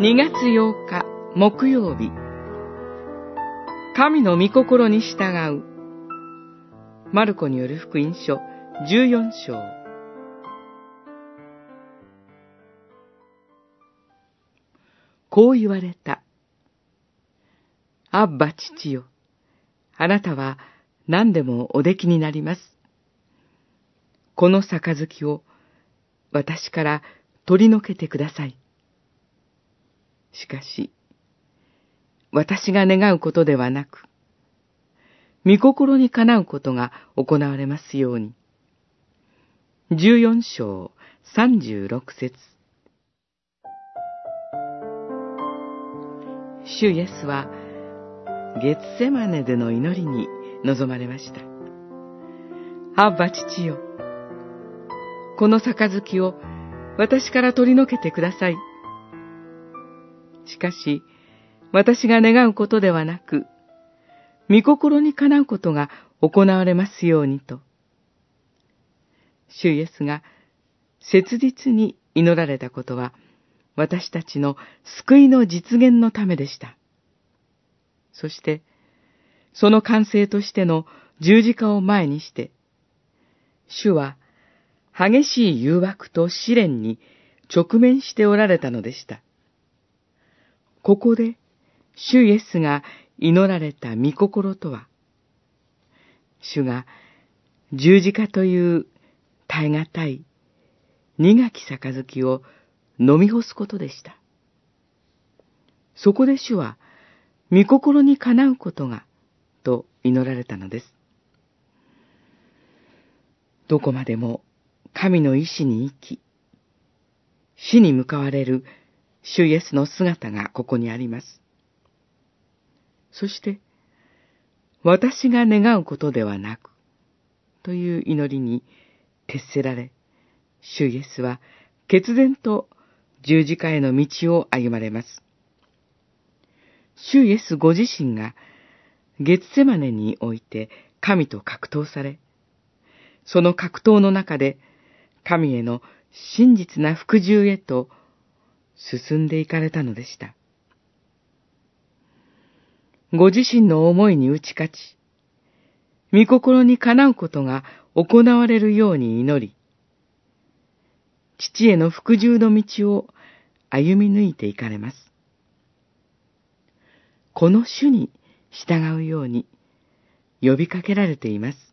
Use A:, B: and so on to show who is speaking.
A: 2月8日木曜日神の御心に従うマルコによる福音書14章こう言われた。アッバ父よ。あなたは何でもおできになります。この杯を私から取り除けてください。しかし、私が願うことではなく、御心にかなうことが行われますように。十四章三十六節主イエスは、月セマネでの祈りに臨まれました。アッバ父よ、この杯を私から取り除けてください。しかし、私が願うことではなく、御心にかなうことが行われますようにと。主イエスが切実に祈られたことは、私たちの救いの実現のためでした。そして、その完成としての十字架を前にして、主は激しい誘惑と試練に直面しておられたのでした。ここで、主イエスが祈られた御心とは、主が十字架という耐え難い苦き杯を飲み干すことでした。そこで主は、御心にかなうことが、と祈られたのです。どこまでも神の意志に生き、死に向かわれる主イエスの姿がここにあります。そして、私が願うことではなく、という祈りに徹せられ、主イエスは決然と十字架への道を歩まれます。主イエスご自身が、月セマネにおいて神と格闘され、その格闘の中で、神への真実な服従へと進んでいかれたのでした。ご自身の思いに打ち勝ち、御心にかなうことが行われるように祈り、父への服従の道を歩み抜いていかれます。この主に従うように呼びかけられています。